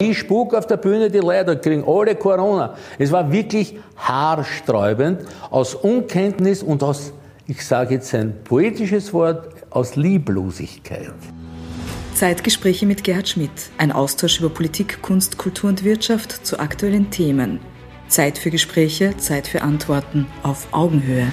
wie Spuk auf der Bühne, die Leute kriegen alle Corona. Es war wirklich haarsträubend aus Unkenntnis und aus, ich sage jetzt ein poetisches Wort, aus Lieblosigkeit. Zeitgespräche mit Gerhard Schmidt. Ein Austausch über Politik, Kunst, Kultur und Wirtschaft zu aktuellen Themen. Zeit für Gespräche, Zeit für Antworten auf Augenhöhe.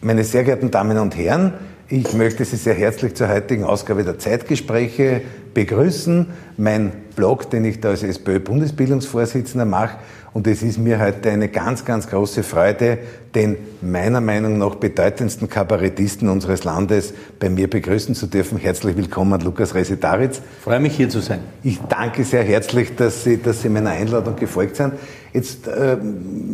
Meine sehr geehrten Damen und Herren, ich möchte Sie sehr herzlich zur heutigen Ausgabe der Zeitgespräche begrüßen. Mein Blog, den ich da als SPÖ-Bundesbildungsvorsitzender mache, und es ist mir heute eine ganz, ganz große Freude, den meiner Meinung nach bedeutendsten Kabarettisten unseres Landes bei mir begrüßen zu dürfen. Herzlich willkommen, Lukas Resetaritz. Freue mich hier zu sein. Ich danke sehr herzlich, dass Sie, dass Sie meiner Einladung gefolgt sind. Jetzt, äh,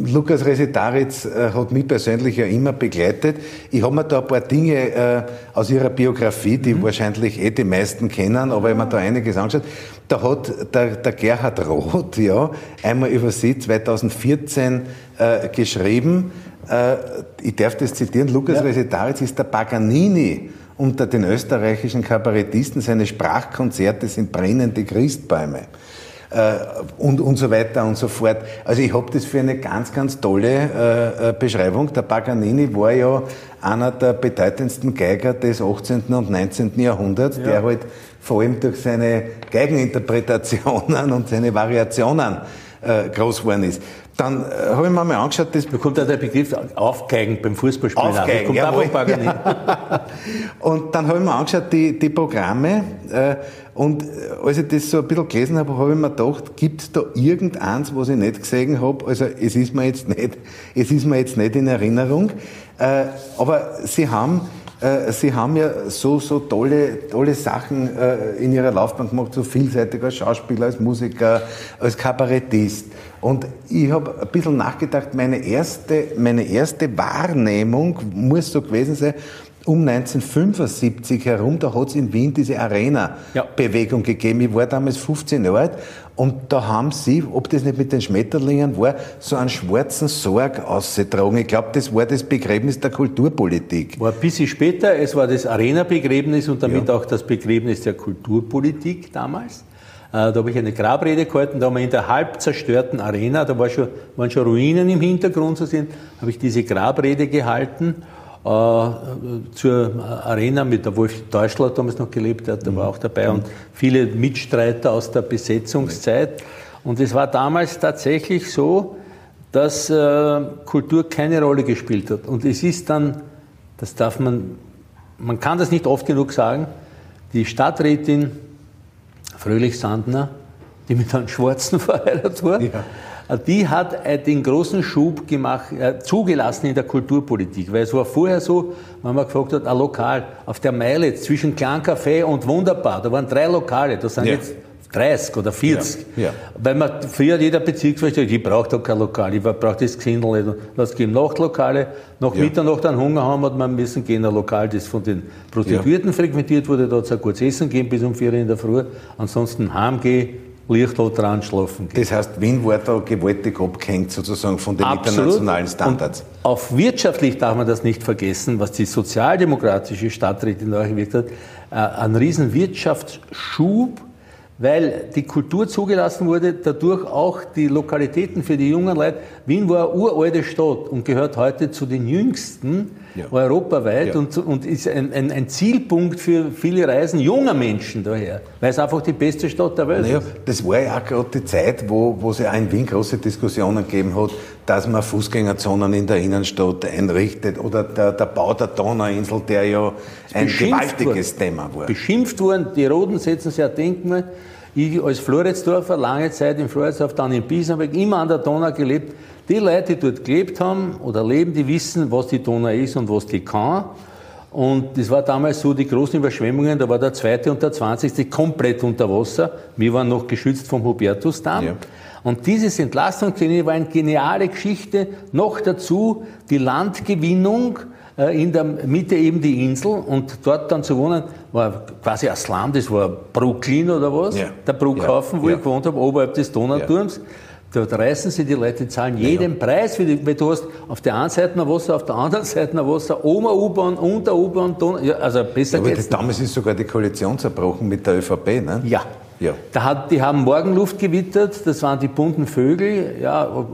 Lukas Resetaritz äh, hat mich persönlich ja immer begleitet. Ich habe mir da ein paar Dinge äh, aus Ihrer Biografie, die mhm. wahrscheinlich eh die meisten kennen, aber ich habe mir da einiges angeschaut. Da hat der, der Gerhard Roth ja einmal über Sie 2014 äh, geschrieben, äh, ich darf das zitieren, Lukas ja. Resetaritz ist der Paganini unter den österreichischen Kabarettisten, seine Sprachkonzerte sind brennende Christbäume. Äh, und, und so weiter und so fort. Also ich habe das für eine ganz, ganz tolle äh, äh Beschreibung. Der Paganini war ja einer der bedeutendsten Geiger des 18. und 19. Jahrhunderts, ja. der halt vor allem durch seine Geigeninterpretationen und seine Variationen äh, groß geworden ist. Dann äh, habe ich mir mal angeschaut, das bekommt auch der Begriff Aufgeigen beim Fußballspielen. Aufgeigen, jawohl. und dann habe ich mir angeschaut, die, die Programme, äh, und äh, als ich das so ein bisschen gelesen habe, habe ich mir gedacht, gibt es da irgendeins, was ich nicht gesehen habe? Also es ist mir jetzt nicht, es ist mir jetzt nicht in Erinnerung. Äh, aber Sie haben Sie haben ja so, so tolle, tolle Sachen äh, in Ihrer Laufbahn gemacht, so vielseitig als Schauspieler, als Musiker, als Kabarettist. Und ich habe ein bisschen nachgedacht, meine erste, meine erste Wahrnehmung muss so gewesen sein, um 1975 herum, da hat es in Wien diese Arena-Bewegung ja. gegeben. Ich war damals 15 Jahre alt und da haben sie, ob das nicht mit den Schmetterlingen war, so einen schwarzen Sorg ausgetragen. Ich glaube, das war das Begräbnis der Kulturpolitik. War ein bisschen später, es war das Arena-Begräbnis und damit ja. auch das Begräbnis der Kulturpolitik damals. Äh, da habe ich eine Grabrede gehalten, da haben wir in der halb zerstörten Arena, da war schon, waren schon Ruinen im Hintergrund zu sehen, habe ich diese Grabrede gehalten zur Arena mit der Wolf Deutschler damals noch gelebt hat, der war auch dabei und viele Mitstreiter aus der Besetzungszeit. Und es war damals tatsächlich so, dass äh, Kultur keine Rolle gespielt hat. Und es ist dann, das darf man, man kann das nicht oft genug sagen, die Stadträtin Fröhlich-Sandner, die mit einem Schwarzen verheiratet war, ja die hat äh, den großen Schub gemacht, äh, zugelassen in der Kulturpolitik. Weil es war vorher so, wenn man gefragt hat, ein Lokal auf der Meile zwischen Café und Wunderbar, da waren drei Lokale, da sind ja. jetzt 30 oder 40. Ja, ja. Weil man früher jeder Bezirksvorsteher, ich brauche da kein Lokal, ich brauche das Gesindel nicht. Das gibt Nachtlokale. Nach ja. Mitternacht einen Hunger haben, hat man müssen gehen, ein Lokal, das von den Prostituierten frequentiert wurde, da hat es ein gutes Essen gegeben bis um 4 Uhr in der Früh. Ansonsten heimgehen, Lichtl dran schlafen geht. Das heißt, Wien war da gewaltig abgehängt sozusagen von den Absolut. internationalen Standards. Und auf wirtschaftlich darf man das nicht vergessen, was die sozialdemokratische Stadträtin da gewirkt hat, äh, ein riesen Wirtschaftsschub weil die Kultur zugelassen wurde, dadurch auch die Lokalitäten für die jungen Leute. Wien war eine uralte Stadt und gehört heute zu den jüngsten ja. europaweit ja. und, und, ist ein, ein, ein, Zielpunkt für viele Reisen junger Menschen daher, weil es einfach die beste Stadt der Welt naja, ist. Das war ja auch gerade die Zeit, wo, wo es ja auch in Wien große Diskussionen gegeben hat, dass man Fußgängerzonen in der Innenstadt einrichtet oder der, der Bau der Donauinsel, der ja ein gewaltiges worden. Thema war. Beschimpft worden, die Roten setzen sich ein Denkmal ich als Floridsdorfer lange Zeit in Floridsdorf, dann in Biesenberg, immer an der Donau gelebt. Die Leute, die dort gelebt haben oder leben, die wissen, was die Donau ist und was die kann. Und das war damals so, die großen Überschwemmungen, da war der zweite und der zwanzigste komplett unter Wasser. Wir waren noch geschützt vom Hubertusdamm. Ja. Und dieses Entlastungsklinik war eine geniale Geschichte. Noch dazu die Landgewinnung, äh, in der Mitte eben die Insel und dort dann zu wohnen, war quasi ein Slum, das war Brooklyn oder was, ja. der Bruckhafen, ja. wo ja. ich gewohnt habe, oberhalb des Donauturms. Dort reißen sie die Leute, zahlen jeden Preis, weil du hast auf der einen Seite ein Wasser, auf der anderen Seite ein Wasser, oben U-Bahn, unter U-Bahn, ja, also besser ja, aber geht's. Damals ist sogar die Koalition zerbrochen mit der ÖVP, ne? Ja, Ja. Da hat, die haben Morgenluft gewittert, das waren die bunten Vögel, ja,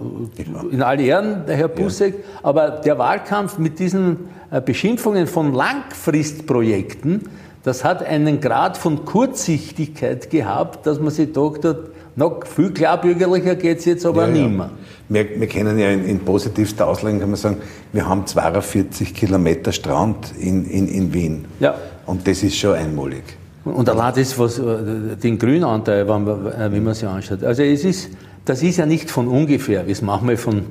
in all Ehren, der Herr Busseck. Ja. Aber der Wahlkampf mit diesen äh, Beschimpfungen von Langfristprojekten, das hat einen Grad von Kurzsichtigkeit gehabt, dass man sich gedacht hat, noch viel klarbürgerlicher geht es jetzt aber ja, nicht mehr. Wir, wir kennen ja in, in positivster Auslegung, kann man sagen, wir haben 42 Kilometer Strand in, in, in Wien. Ja. Und das ist schon einmalig. Und allein das, was äh, den Grünanteil, wenn man, äh, wenn man sich anschaut. Also es ist, das ist ja nicht von ungefähr, wie es manchmal von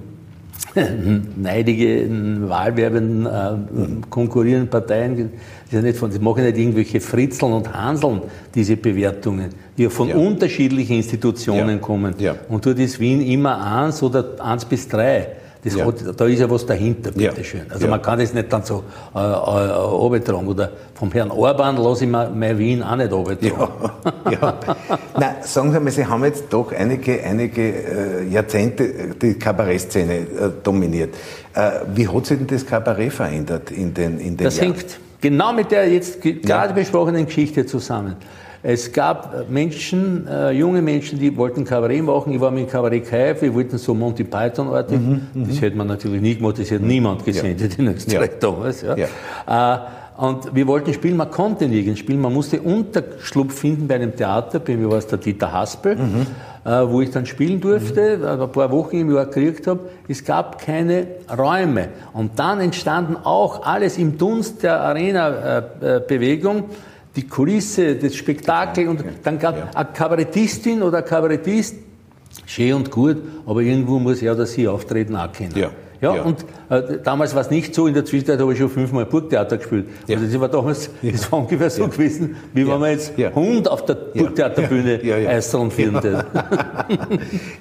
neidigen, wahlwerbenden, äh, konkurrierenden Parteien, das, ist ja nicht von, das machen nicht irgendwelche Fritzeln und Hanseln, diese Bewertungen, die ja von ja. unterschiedlichen Institutionen ja. kommen. Ja. Und dort ist Wien immer eins oder eins bis drei. Das ja. hat, da ist ja was dahinter, bitteschön. Ja. Also ja. man kann das nicht dann so äh, äh, Oder vom Herrn Orban lasse ich mir mein Wien auch nicht runtertragen. Ja. ja. Nein, sagen Sie mal, Sie haben jetzt doch einige, einige äh, Jahrzehnte die Kabarettszene äh, dominiert. Äh, wie hat sich denn das Kabarett verändert in den, in den das Jahren? Das hängt genau mit der jetzt gerade besprochenen Geschichte zusammen. Es gab Menschen, äh, junge Menschen, die wollten Kabarett machen. Ich war mit Kabarett Kaif, wir wollten so Monty Python-artig. Mhm, mhm, das hätte man natürlich nie gemacht, das hätte niemand gesehen, ja. in Österreich ja. damals. Ja. ja. Äh, und wir wollten spielen, man konnte nirgends spielen, man musste Unterschlupf finden bei einem Theater, bei mir war es der Dieter Haspel, mhm. äh, wo ich dann spielen durfte, mhm. ein paar Wochen im Jahr gekriegt habe. Es gab keine Räume. Und dann entstanden auch alles im Dunst der Arena-Bewegung. Äh, die Kulisse, das Spektakel und dann gab ja. eine Kabarettistin oder ein Kabarettist, schön und gut, aber irgendwo muss er oder sie auftreten auch können. Ja. Ja, ja. und äh, damals war es nicht so, in der Zwischenzeit habe ich schon fünfmal Burgtheater gespielt. Ja. Also das war damals, das war ungefähr so gewesen, wie wenn man jetzt Hund auf der Burgtheaterbühne ja. ja. Eiseln führen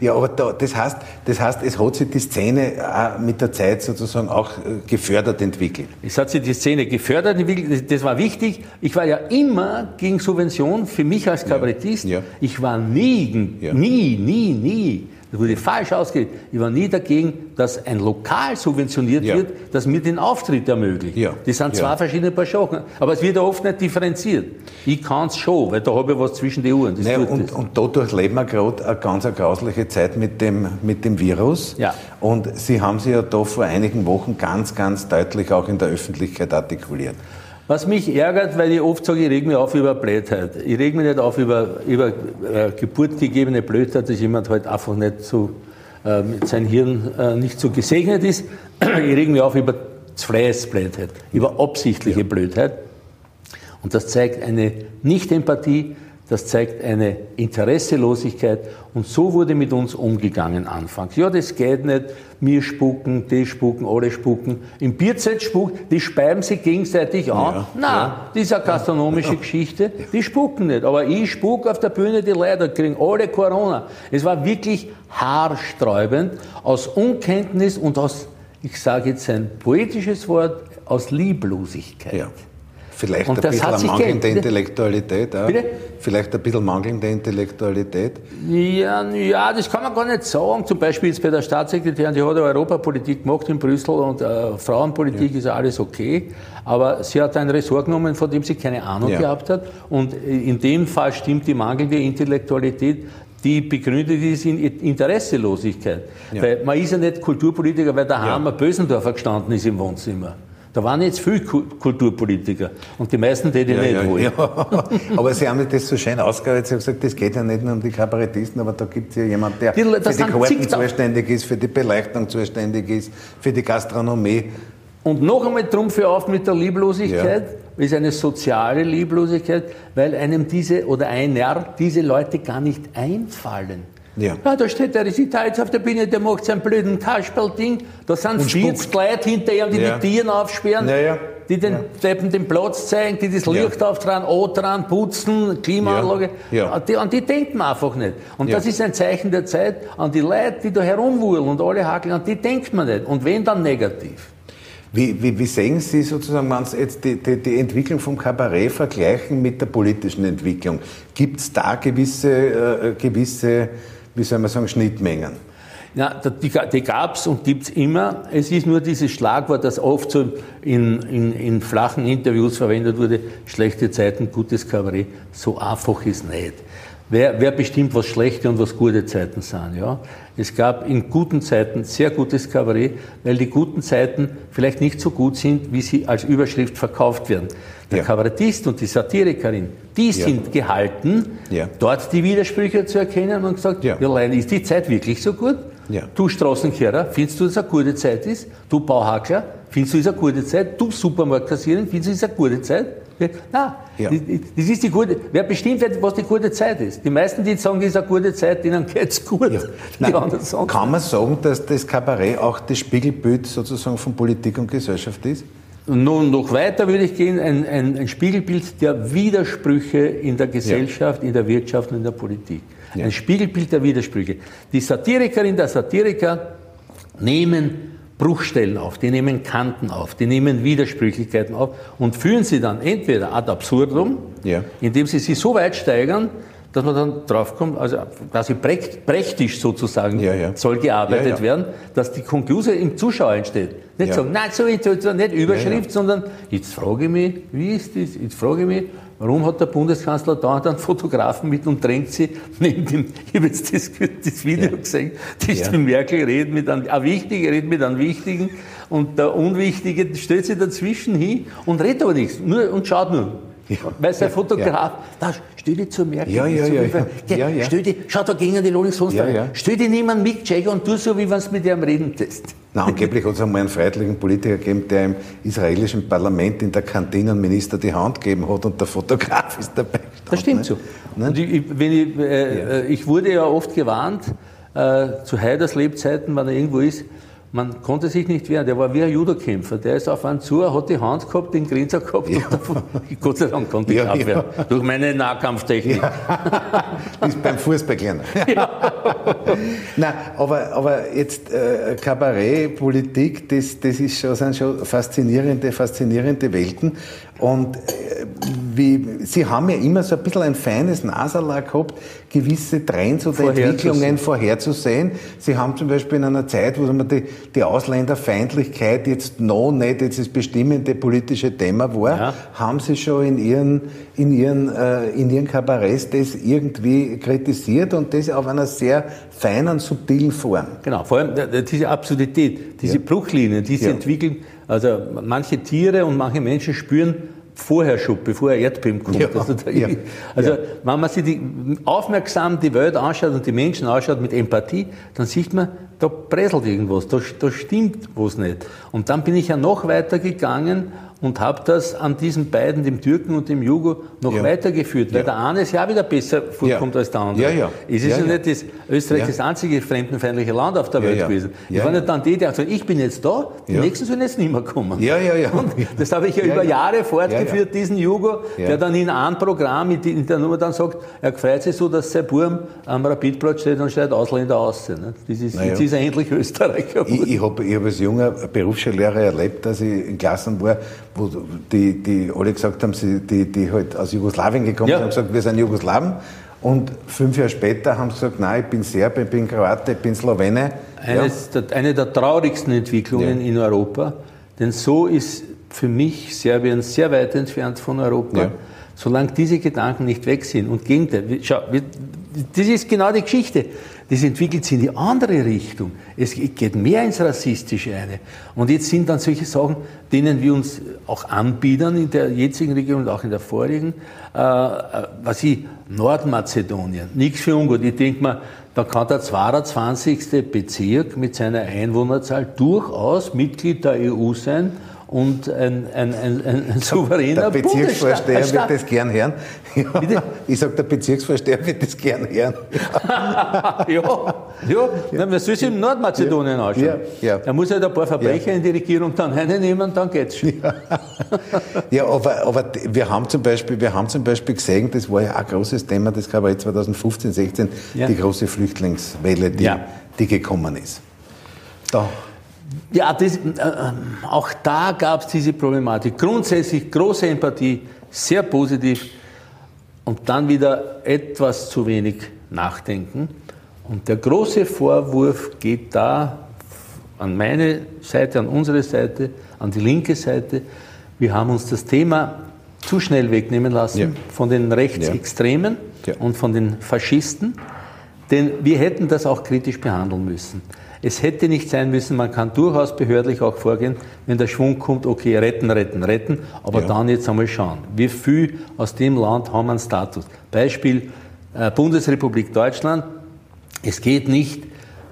Ja, aber da, das, heißt, das heißt, es hat sich die Szene auch mit der Zeit sozusagen auch äh, gefördert entwickelt. Es hat sich die Szene gefördert entwickelt, das war wichtig. Ich war ja immer gegen Subvention, für mich als Kabarettist. Ich war nie, nie, nie, nie das wurde falsch ausgelegt. Ich war nie dagegen, dass ein Lokal subventioniert ja. wird, das mir den Auftritt ermöglicht. Ja. Das sind zwei ja. verschiedene Paar Sachen. Aber es wird ja oft nicht differenziert. Ich kann es schon, weil da habe ich was zwischen den Uhren. Naja, und, und dadurch leben wir gerade eine ganz eine grausliche Zeit mit dem, mit dem Virus. Ja. Und Sie haben sich ja da vor einigen Wochen ganz, ganz deutlich auch in der Öffentlichkeit artikuliert. Was mich ärgert, weil ich oft sage, ich reg mich auf über Blödheit. Ich reg mich nicht auf über, über äh, geburtgegebene Blödheit, dass jemand halt einfach nicht so, äh, mit seinem Hirn äh, nicht so gesegnet ist. ich reg mich auf über freies Blödheit, über absichtliche ja. Blödheit. Und das zeigt eine Nicht-Empathie, das zeigt eine Interesselosigkeit und so wurde mit uns umgegangen anfangs. Ja, das geht nicht, mir spucken, die spucken, alle spucken. Im Bierzeit spuckt, die speiben sich gegenseitig an. Ja, Nein, ja. das ist eine gastronomische ja. Geschichte, die spucken nicht. Aber ich spuck auf der Bühne, die Leute kriegen alle Corona. Es war wirklich haarsträubend aus Unkenntnis und aus, ich sage jetzt ein poetisches Wort, aus Lieblosigkeit. Ja. Vielleicht und ein bisschen mangelnde Intellektualität auch. Bitte? Vielleicht ein bisschen mangelnde Intellektualität? Ja, ja, das kann man gar nicht sagen. Zum Beispiel jetzt bei der Staatssekretärin, die hat ja Europapolitik gemacht in Brüssel und äh, Frauenpolitik ja. ist alles okay. Aber sie hat ein Ressort genommen, von dem sie keine Ahnung ja. gehabt hat. Und in dem Fall stimmt die mangelnde Intellektualität die begründet ist in Interesselosigkeit. Ja. Weil man ist ja nicht Kulturpolitiker, weil der ja. Hammer Bösendorfer gestanden ist im Wohnzimmer. Da waren jetzt viele Kulturpolitiker und die meisten die, die ja, nicht ja, wollen. Ja. Aber Sie haben das so schön ausgearbeitet. Sie haben gesagt, das geht ja nicht nur um die Kabarettisten, aber da gibt es ja jemanden, der die, für die Karten zuständig ist, für die Beleuchtung zuständig ist, für die Gastronomie. Und noch einmal Trumpf für auf mit der Lieblosigkeit, ja. ist eine soziale Lieblosigkeit, weil einem diese oder einer diese Leute gar nicht einfallen. Ja. ja, da steht der Resital jetzt auf der Bühne, der macht sein blöden Kasperl-Ding. Da sind 40 Leute hinterher, die ja. die Tieren aufsperren, ja, die den, ja. den Platz zeigen, die das Licht ja. auftragen, dran, putzen, Klimaanlage. Die, an die denkt man einfach nicht. Und das ist ein Zeichen der Zeit. An die Leute, die da herumwuhlen und alle hakeln, an die denkt man nicht. Und wenn, dann negativ. Wie, wie, wie sehen Sie sozusagen, wenn Sie jetzt die, die, die, Entwicklung vom Kabarett vergleichen mit der politischen Entwicklung? Gibt es da gewisse, äh, gewisse wie soll man sagen, Schnittmengen? Ja, die, die gab es und gibt es immer. Es ist nur dieses Schlagwort, das oft so in, in, in, flachen Interviews verwendet wurde, schlechte Zeiten, gutes Kabarett. So einfach ist nicht. Wer, wer bestimmt, was schlechte und was gute Zeiten sind. Ja? Es gab in guten Zeiten sehr gutes Kabarett, weil die guten Zeiten vielleicht nicht so gut sind, wie sie als Überschrift verkauft werden. Der ja. Kabarettist und die Satirikerin, die ja. sind gehalten, ja. dort die Widersprüche zu erkennen und gesagt, ja, ja ist die Zeit wirklich so gut? Ja. Du Straßenkehrer, findest du, dass es eine gute Zeit ist? Du Bauhackler, findest du, es ist eine gute Zeit? Du Supermarktkassiererin, findest du, es ist eine gute Zeit? Nein, ja. das ist die gute, wer bestimmt, was die gute Zeit ist. Die meisten, die sagen, es ist eine gute Zeit, denen geht es gut. Ja. Nein, kann man sagen, dass das Kabarett auch das Spiegelbild sozusagen von Politik und Gesellschaft ist? Nun, noch weiter würde ich gehen, ein, ein, ein Spiegelbild der Widersprüche in der Gesellschaft, ja. in der Wirtschaft und in der Politik. Ein Spiegelbild der Widersprüche. Die Satirikerin, der Satiriker nehmen Bruchstellen auf, die nehmen Kanten auf, die nehmen Widersprüchlichkeiten auf und führen sie dann entweder ad absurdum, ja. indem sie sie so weit steigern, dass man dann draufkommt, also quasi prächtig sozusagen ja, ja. soll gearbeitet ja, werden, dass die Konklusion im Zuschauer entsteht. Nicht sagen, nein, so, so, nicht Überschrift, sondern jetzt frage ich mich, wie ist das? Jetzt frage ich mich, warum hat der Bundeskanzler da einen Fotografen mit und drängt sie neben dem, ich habe jetzt das, das Video gesehen, das die Merkel redet mit einem, ein Wichtiger redet mit einem Wichtigen und der Unwichtige stellt sich dazwischen hin und redet aber nichts nur, und schaut nur. Ja. Weil sein Fotograf, ja. da stell dich zur Merkel. Ja, ja, ja, ja, ja, Stell dich, schau da gegen die Rolling Stones ja, ja. Stell dich einen Mick Jagger und tu so, wie wenn du mit ihm reden tust. Na, angeblich hat es einmal einen freiheitlichen Politiker gegeben, der im israelischen Parlament in der Kantine einem Minister die Hand gegeben hat und der Fotograf ist dabei. Gestanden, das stimmt ne? so. Ne? Und ich, wenn ich, äh, äh, ich wurde ja oft gewarnt, äh, zu Heiders Lebzeiten, wenn er irgendwo ist, man konnte sich nicht wehren. Der war wie ein Judokämpfer. Der ist auf einen zu, hat die Hand gehabt, den Grinser gehabt. Ja. Davon, Gott sei Dank konnte ich ja, abwehren. Ja. Durch meine Nahkampftechnik. Ja. ist beim Fußball gelernt. Ja. Nein, aber, aber jetzt äh, Kabarett, Politik, das, das ist schon, sind schon faszinierende, faszinierende Welten. Und äh, wie, Sie haben ja immer so ein bisschen ein feines Naserlag gehabt, gewisse Trends oder Entwicklungen vorherzusehen. Sie haben zum Beispiel in einer Zeit, wo man die, die Ausländerfeindlichkeit jetzt noch nicht jetzt das bestimmende politische Thema war, ja. haben Sie schon in Ihren, in Ihren, äh, in Ihren Kabaretts das irgendwie kritisiert und das auf einer sehr feinen, subtilen Form. Genau, vor allem diese Absurdität, diese ja. Bruchlinien, die sie ja. entwickeln, also manche Tiere und manche Menschen spüren vorher schon, bevor ein Erdbeben kommt. Ja, also, da, ja, also ja. wenn man sich die, aufmerksam die Welt anschaut und die Menschen anschaut mit Empathie, dann sieht man, da präselt irgendwas, da, da stimmt was nicht. Und dann bin ich ja noch weiter gegangen und habe das an diesen beiden, dem Türken und dem Jugo, noch ja. weitergeführt, weil ja. der eine es ja wieder besser vorkommt ja. als der andere. Ja, ja. Es ist ja, nicht das Österreich das einzige fremdenfeindliche Land auf der Welt gewesen. Ich war nicht dann die, die gesagt ich bin jetzt da, die nächsten sollen jetzt nicht mehr kommen. Ja, ja, ja. Und das habe ich ja, über Jahre fortgeführt, diesen Jugo, der dann in einem Programm, in der Nummer dann sagt, er freut sich so, dass sein Burm am Rapidplatz steht und schreit Ausländer aus. Ne? Das ist. Jetzt ist er endlich Österreicher. Ich, ich habe hab als junger Berufsschullehrer erlebt, dass ich in Klassen war, wo die, die alle gesagt haben, sie, die, die halt aus Jugoslawien gekommen ja. sind, haben gesagt, wir sind Jugoslawen. Und fünf Jahre später haben sie gesagt, nein, ich bin Serbe, ich bin Kroate, ich bin Slowene. Eines ja. der, eine der traurigsten Entwicklungen ja. in Europa, denn so ist für mich Serbien sehr weit entfernt von Europa. Ja. Solange diese Gedanken nicht weg sind und Gegenteil, schau, das ist genau die Geschichte das entwickelt sich in die andere Richtung. Es geht mehr ins Rassistische eine. Und jetzt sind dann solche Sachen, denen wir uns auch anbiedern in der jetzigen Region und auch in der vorigen, äh, äh was ich, Nordmazedonien, nichts für ungut. Ich denke mal, da kann der 22. Bezirk mit seiner Einwohnerzahl durchaus Mitglied der EU sein und ein, ein, ein, ein souveräner Der Bezirksvorsteher wird das gern hören. Ja, ich sage, der Bezirksvorsteher wird das gern hören. ja, ja, ja. Na, man soll sich in Nordmazedonien ja. anschauen. Ja, ja. Er muss halt ein paar Verbrecher ja. in die Regierung dann reinnehmen, dann geht's schon. Ja, ja aber, aber wir, haben zum Beispiel, wir haben zum Beispiel gesehen, das war ja ein großes Thema, das gab es 2015, 16, die große Flüchtlingswelle, die, die gekommen ist. Da ja, das, äh, auch da gab es diese Problematik. Grundsätzlich große Empathie, sehr positiv und dann wieder etwas zu wenig Nachdenken. Und der große Vorwurf geht da an meine Seite, an unsere Seite, an die linke Seite. Wir haben uns das Thema zu schnell wegnehmen lassen ja. von den Rechtsextremen. Ja ja. und von den Faschisten, denn wir hätten das auch kritisch behandeln müssen. Es hätte nicht sein müssen, man kann durchaus behördlich auch vorgehen, wenn der Schwung kommt, okay, retten, retten, retten, aber ja. dann jetzt einmal schauen, wie viel aus dem Land haben einen Status. Beispiel äh, Bundesrepublik Deutschland. Es geht nicht,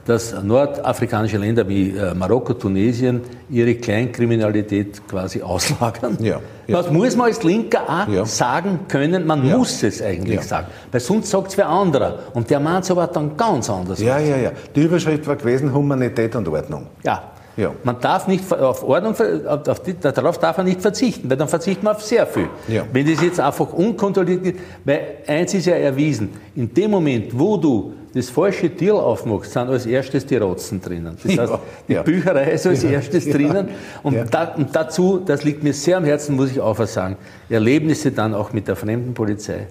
dass nordafrikanische Länder wie äh, Marokko, Tunesien ihre Kleinkriminalität quasi auslagern. Ja, ja. Das muss man als Linker auch ja. sagen können, man ja. muss es eigentlich sagen. Weil sonst sagt es wer anderer. Und der meint es aber dann ganz anders. Ja, ja, ja. Die Überschrift war gewesen Humanität und Ordnung. Ja. Ja. Man darf nicht auf Ordnung, auf die, darauf darf man nicht verzichten, weil dann verzichtet man auf sehr viel. Ja. Wenn das jetzt einfach unkontrolliert geht, weil eins ist ja erwiesen, in dem Moment, wo du das falsche Tier aufmachst, sind als erstes die Rotzen drinnen. Das heißt, die ja. Bücherei ist als erstes drinnen. Und, da, und, dazu, das liegt mir sehr am Herzen, muss ich auch was sagen, Erlebnisse dann auch mit der Fremdenpolizei.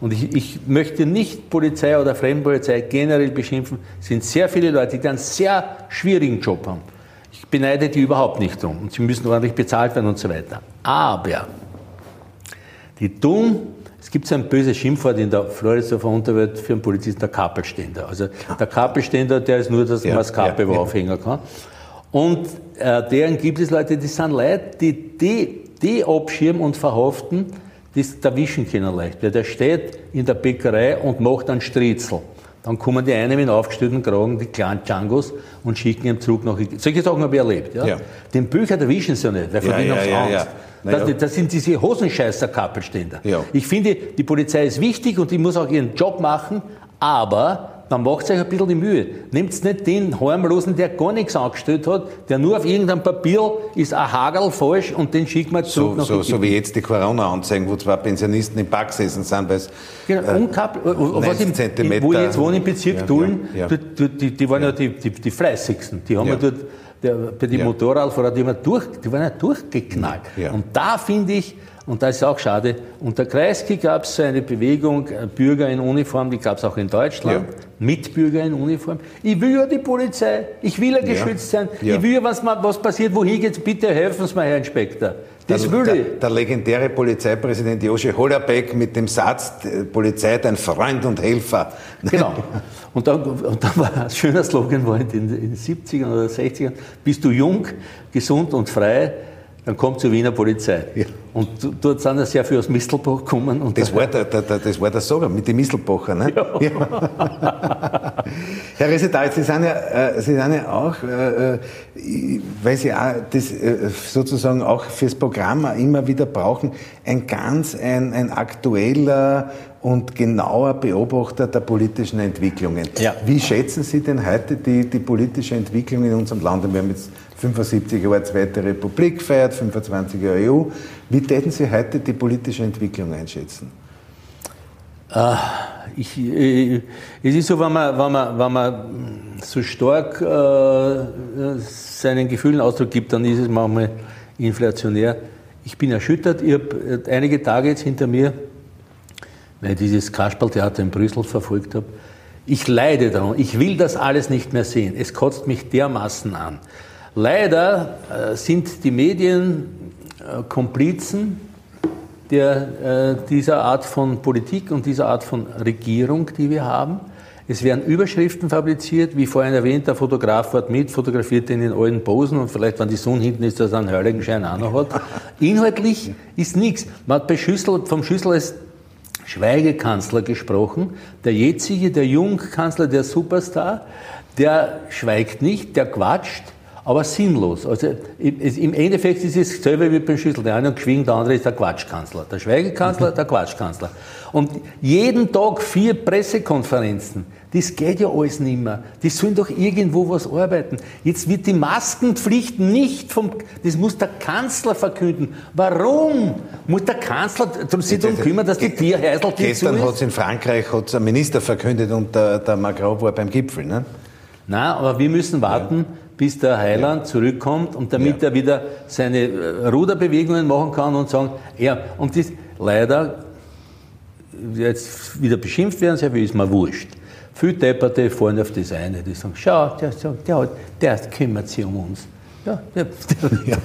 Und ich, ich möchte nicht Polizei oder Fremdenpolizei generell beschimpfen. Es sind sehr viele Leute, die einen sehr schwierigen Job haben. Ich beneide die überhaupt nicht um. Und sie müssen ordentlich bezahlt werden und so weiter. Aber die tun es gibt so ein böses Schimpfwort in der Floridsdorfer Unterwelt für einen Polizisten, der Kapelständer. Also der Kapelständer, der ist nur, dass man das Kappe ja, ja. aufhängen kann. Und äh, deren gibt es Leute, die sind Leute, die die, die abschirmen und verhaften, das erwischen können leicht. Weil der steht in der Bäckerei und macht einen Striezel. Dann kommen die einen mit aufgestellten Kragen, die kleinen Djangos, und schicken ihn zurück nach Solche Sachen habe ich erlebt. Ja? ja. Den Bücher erwischen sie ja nicht, weil von ja, denen ja, haben ja, das, ja. das, sind diese Hosenscheißer-Kappelständer. Ja. Ich finde, die Polizei ist wichtig und die muss auch ihren Job machen, aber dann macht euch ein bisschen die Mühe. Nehmt nicht den Harmlosen, der gar nichts angestellt hat, der nur auf irgendeinem Papier ist ein Hagel falsch und den schickt man zurück so, nach so, so wie jetzt die Corona-Anzeigen, wo zwei Pensionisten im Park gesessen sind, weil es genau, äh, was im, Zentimeter, wo ich jetzt wohne im Bezirk ja, Dullen, ja, ja. Die, die, die, waren ja, die, die, die fleißigsten. Die haben ja, dort der, bei den ja. Motorradfahrern, die, durch, die waren ja durchgeknallt. Ja. Und da finde ich, und das ist auch schade, unter Kreisky gab es so eine Bewegung, äh, Bürger in Uniform, die gab es auch in Deutschland, ja. Mitbürger in Uniform. Ich will ja die Polizei, ich will ja geschützt sein, ich will ja, was, was passiert, wohin geht's, bitte helfen Sie mir, Herr Inspektor. Das der, der, der, legendäre Polizeipräsident Joschel Hollerbeck mit dem Satz, Polizei dein Freund und Helfer. Genau. Und dann, und dann war ein schöner Slogan war in den, in den 70ern oder 60ern, bist du jung, gesund und frei, dann kommt zur Wiener Polizei. Ja. Und dort sind ja sehr viele aus Mistelbach gekommen. Und das, war der, der, der, das war der Sager mit den Mistelbacher, ne? Ja. ja. Herr Resetal, Sie sind ja, äh, Sie sind ja auch, äh, äh, weil Sie auch das äh, sozusagen auch fürs Programm immer wieder brauchen, ein ganz ein, ein aktueller und genauer Beobachter der politischen Entwicklungen. Ja. Wie schätzen Sie denn heute die, die politische Entwicklung in unserem Land? Wir haben jetzt 75 Jahre Zweite Republik gefeiert, 25 Jahre EU. Wie täten Sie heute die politische Entwicklung einschätzen? Äh, ich, ich, es ist so, wenn man, wenn man, wenn man so stark äh, seinen Gefühlen Ausdruck gibt, dann ist es manchmal inflationär. Ich bin erschüttert. Ich habe einige Tage jetzt hinter mir, weil ich dieses Kasperltheater in Brüssel verfolgt habe. Ich leide daran. Ich will das alles nicht mehr sehen. Es kotzt mich dermaßen an. Leider äh, sind die Medien äh, Komplizen der, äh, dieser Art von Politik und dieser Art von Regierung, die wir haben. Es werden Überschriften fabriziert, wie vorhin erwähnt, der Fotograf fährt mit, fotografiert den in allen Posen und vielleicht, wenn die Sonne hinten ist, dass er einen Heiligenschein auch noch hat. Inhaltlich ist nichts. Man hat bei Schüssel, vom Schüssel als Schweigekanzler gesprochen. Der jetzige, der Jungkanzler, der Superstar, der schweigt nicht, der quatscht aber sinnlos. Also im Endeffekt ist es dasselbe wie beim Schüssel. Der eine hat geschwiegen, der andere ist der Quatschkanzler. Der Schweigekanzler, der Quatschkanzler. Und jeden Tag vier Pressekonferenzen. Das geht ja alles nicht mehr. Die sollen doch irgendwo was arbeiten. Jetzt wird die Maskenpflicht nicht vom, das muss der Kanzler verkünden. Warum muss der Kanzler sich darum kümmern, dass die Tierhäusl Gestern hat es in Frankreich hat's ein Minister verkündet und der, der Macron war beim Gipfel, ne? Nein, aber wir müssen warten, ja bis der Heiland ja. zurückkommt und damit ja. er wieder seine äh, Ruderbewegungen machen kann und sagen, ja, und das leider jetzt wieder beschimpft werden, sehr viel ist mir wurscht. Viele Depperte fahren auf das eine, die sagen, schau, der, der, der, der kümmert sich um uns. Ja, ja. ja.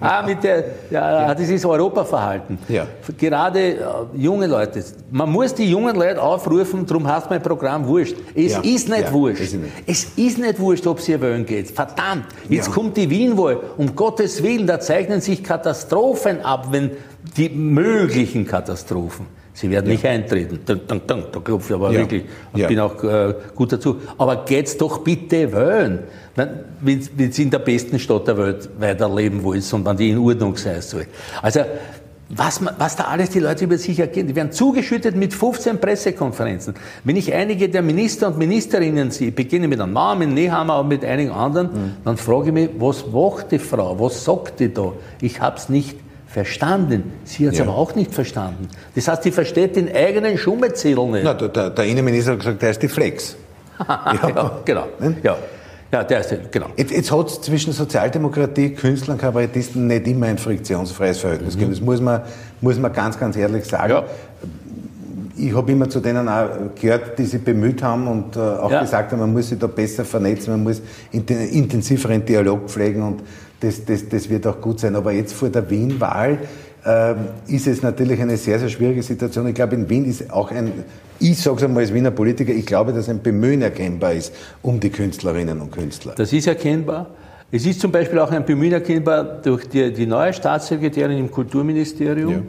ah, mit der, ja, ja. dieses Europaverhalten. Ja. Gerade äh, junge Leute. Man muss die jungen Leute aufrufen, darum heißt mein Programm wurscht. Es ja. ist nicht ja, wurscht. Ist nicht. Es ist nicht wurscht, ob sie wählen geht. Verdammt. Jetzt kommt die Wienwahl. Um Gottes Willen, da zeichnen sich Katastrophen ab, wenn die möglichen Katastrophen. Sie werden nicht eintreten. Da, da, da, da klopfe ich aber wirklich. Ich bin auch äh, gut dazu. Aber geht's doch bitte wählen wenn, wenn sie in der besten Stadt der Welt weiterleben wollen und wenn die in Ordnung sein soll. Also, was, was da alles die Leute über sich erkennen. Die werden zugeschüttet mit 15 Pressekonferenzen. Wenn ich einige der Minister und Ministerinnen sehe, beginne mit einem Namen, Nehammer und mit einigen anderen, mhm. dann frage ich mich, was macht die Frau? Was sagt die da? Ich habe es nicht verstanden. Sie hat es ja. aber auch nicht verstanden. Das heißt, sie versteht den eigenen Schummezettel nicht. Na, der, der Innenminister hat gesagt, der ist die Flex. ja. ja, genau. Ja. Ja, der ist, genau. Jetzt, jetzt hat es zwischen Sozialdemokratie, Künstlern, Kabarettisten nicht immer ein friktionsfreies Verhältnis mhm. gegeben. Das muss man, muss man ganz, ganz ehrlich sagen. Ja. Ich habe immer zu denen auch gehört, die sich bemüht haben und äh, auch ja. gesagt haben, man muss sich da besser vernetzen, man muss intensiveren Dialog pflegen und das, das, das wird auch gut sein. Aber jetzt vor der Wien-Wahl äh, ist es natürlich eine sehr, sehr schwierige Situation. Ich glaube, in Wien ist auch ein ich sage es einmal als Wiener Politiker, ich glaube, dass ein Bemühen erkennbar ist um die Künstlerinnen und Künstler. Das ist erkennbar. Es ist zum Beispiel auch ein Bemühen erkennbar durch die, die neue Staatssekretärin im Kulturministerium,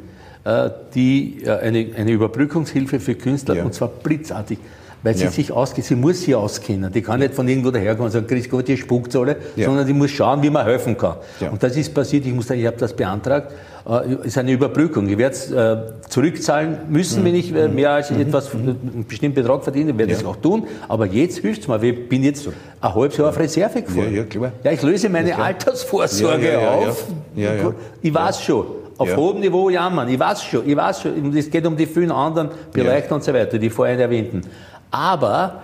ja. äh, die äh, eine, eine Überbrückungshilfe für Künstler, ja. und zwar blitzartig weil sie ja. sich auskennt, sie muss sie auskennen. Die kann nicht von irgendwo daherkommen und sagen, Chris Gott, ihr spuckt alle, ja. sondern die muss schauen, wie man helfen kann. Ja. Und das ist passiert, ich muss sagen, ich habe das beantragt, äh, ist eine Überbrückung. Ich werde es äh, zurückzahlen müssen, mhm. wenn ich äh, mehr als mhm. etwas, mhm. einen bestimmten Betrag verdiene, werde ich es auch tun. Aber jetzt hilft es mir, ich bin jetzt ein halbes Jahr auf Reserve gefahren. Ja, klar. ja, ich löse meine Altersvorsorge auf. Ich weiß schon auf ja. hohem Niveau jammern. Ich weiß schon, ich weiß schon. Es geht um die vielen anderen Bereiche ja. und so weiter, die vorhin erwähnten. Aber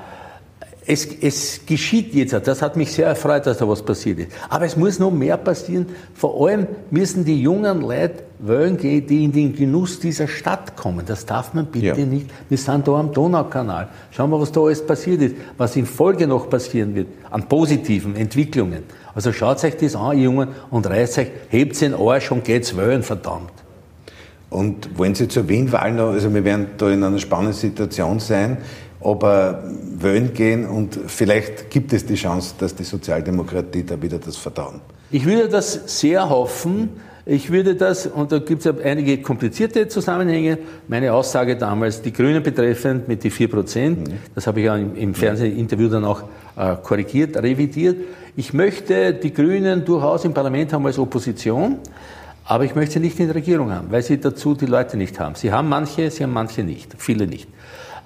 es, es geschieht jetzt, das hat mich sehr erfreut, dass da was passiert ist. Aber es muss noch mehr passieren. Vor allem müssen die jungen Leute wollen gehen, die in den Genuss dieser Stadt kommen. Das darf man bitte ja. nicht. Wir sind da am Donaukanal. Schauen wir, was da alles passiert ist, was in Folge noch passieren wird, an positiven Entwicklungen. Also schaut euch das an, Jungen, und reißt euch, hebt den Arsch und geht's wählen, verdammt. Und wollen Sie zur Wien-Wahl noch, also wir werden da in einer spannenden Situation sein, aber wählen gehen und vielleicht gibt es die Chance, dass die Sozialdemokratie da wieder das Vertrauen. Ich würde das sehr hoffen. Ich würde das, und da gibt es einige komplizierte Zusammenhänge, meine Aussage damals, die Grünen betreffend mit die 4 Prozent, mhm. das habe ich ja im, im Fernsehinterview dann auch äh, korrigiert, revidiert. Ich möchte die Grünen durchaus im Parlament haben als Opposition, aber ich möchte sie nicht in der Regierung haben, weil sie dazu die Leute nicht haben. Sie haben manche, sie haben manche nicht, viele nicht.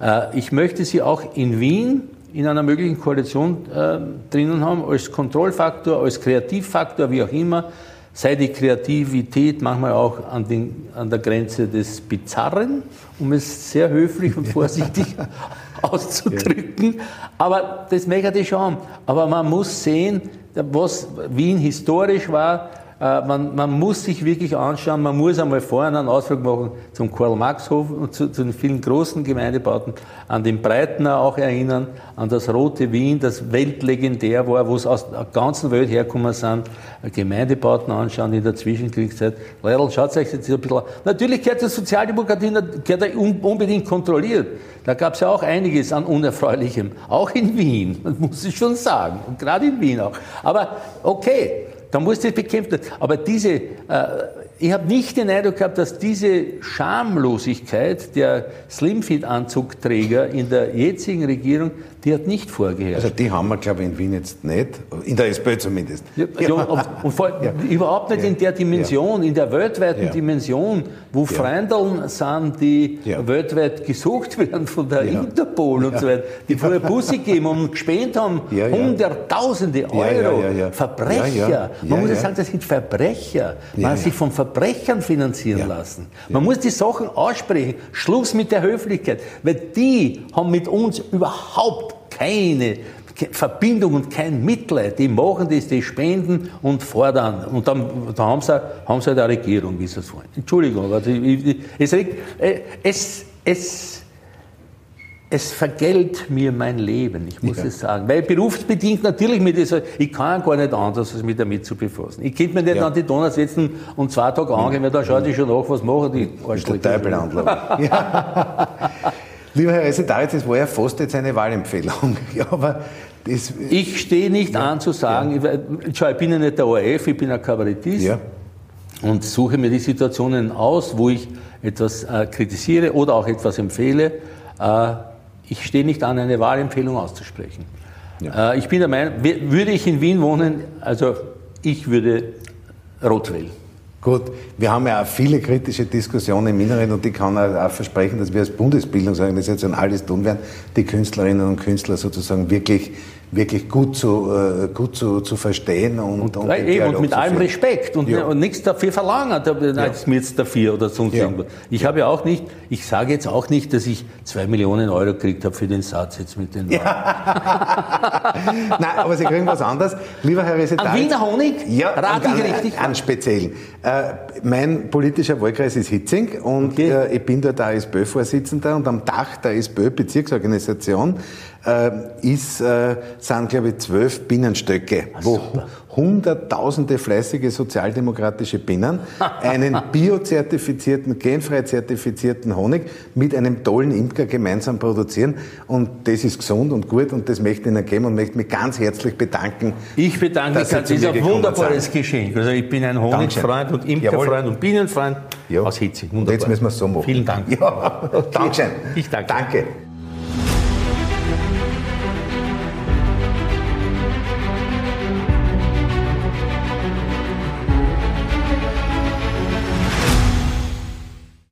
Äh, ich möchte sie auch in Wien in einer möglichen Koalition äh, drinnen haben, als Kontrollfaktor, als Kreativfaktor, wie auch immer, sei die Kreativität manchmal auch an, den, an der Grenze des Bizarren, um es sehr höflich und vorsichtig auszudrücken. Aber das möchte ich schon. Aber man muss sehen, was Wien historisch war, man, man, muss sich wirklich anschauen, man muss einmal vorne einen Ausflug machen zum Karl-Marx-Hof und zu, zu, den vielen großen Gemeindebauten, an den Breitner auch erinnern, an das Rote Wien, das weltlegendär war, wo es aus der ganzen Welt hergekommen sind, Gemeindebauten anschauen in der Zwischenkriegszeit. Leute, schaut euch jetzt ein bisschen an. Natürlich gehört die Sozialdemokratie gehört unbedingt kontrolliert. Da gab es ja auch einiges an Unerfreulichem, auch in Wien, muss es schon sagen, und gerade in Wien auch. Aber okay, da muss das bekämpft werden. Aber diese, äh, ich habe nicht den Eindruck gehabt, dass diese Schamlosigkeit der Slimfit-Anzugträger in der jetzigen Regierung die hat nicht vorgeherrscht. Also die haben wir, glaube ich, in Wien jetzt nicht, in der SPÖ zumindest. Ja, ja. Und, und vor, ja. überhaupt nicht in der Dimension, in der weltweiten Dimension, wo. Freundeln sind, die weltweit gesucht werden von der Interpol und so weiter, die vorher Busse geben und gespendet haben, hunderttausende Euro. Verbrecher. Man muss ja sagen, das sind Verbrecher. Man hat sich von Verbrechern finanzieren lassen. Man muss die Sachen aussprechen. Schluss mit der Höflichkeit. Weil die haben mit uns überhaupt keine Verbindung und kein Mitleid. Die machen das, die spenden und fordern. Und dann da haben, sie, haben sie halt eine Regierung, wie sie es wollen. Entschuldigung, aber es, äh, es, es es vergällt mir mein Leben, ich muss ja. es sagen. Weil berufsbedingt natürlich mit dieser, ich kann gar nicht anders, als mich damit zu befassen. Ich könnte mir nicht ja. an die Donner setzen und zwei Tage angehen, weil da schaut ich schon nach, was machen die Arschlöcher. Teufel ja. Lieber Herr Resetaritz, das war ja fast jetzt eine Wahlempfehlung. Ja, aber das, ich stehe nicht ja, an zu sagen, ja. ich, ich bin ja nicht der ORF, ich bin ein Kabarettist ja. und suche mir die Situationen aus, wo ich etwas äh, kritisiere oder auch etwas empfehle. Äh, ich stehe nicht an, eine Wahlempfehlung auszusprechen. Äh, ich bin der Meinung, würde ich in Wien wohnen, also ich würde rot wählen. Gut, wir haben ja auch viele kritische Diskussionen im Inneren und ich kann auch versprechen, dass wir als Bundesbildungsorganisation alles tun werden, die Künstlerinnen und Künstler sozusagen wirklich wirklich gut zu, äh, gut zu, zu verstehen und, und, und, eben, und mit allem Respekt und, ja. und nichts dafür verlangen, ist mir jetzt dafür oder sonst ja. irgendwas. Ich habe ja auch nicht, ich sage jetzt auch nicht, dass ich zwei Millionen Euro gekriegt habe für den Satz jetzt mit den ja. Nein, aber Sie kriegen was anderes. Lieber Herr Resetal. An Wiener Honig? Ja, rate ich richtig? An speziellen. Äh, mein politischer Wahlkreis ist Hitzing und okay. äh, ich bin dort SPÖ-Vorsitzender und am Dach der SPÖ-Bezirksorganisation ist, äh, sind, glaube ich, zwölf Bienenstöcke, Ach, wo hunderttausende fleißige sozialdemokratische Bienen einen biozertifizierten, genfrei zertifizierten Honig mit einem tollen Imker gemeinsam produzieren. Und das ist gesund und gut und das möchte ich Ihnen geben und möchte mich ganz herzlich bedanken. Ich bedanke mich, das ist ein wunderbares Geschenk. Also ich bin ein Honigfreund und Imkerfreund und Bienenfreund ja. aus Hitze. Und jetzt müssen wir es so machen. Vielen Dank. Ja. Okay. Dankeschön. Ich danke. Danke.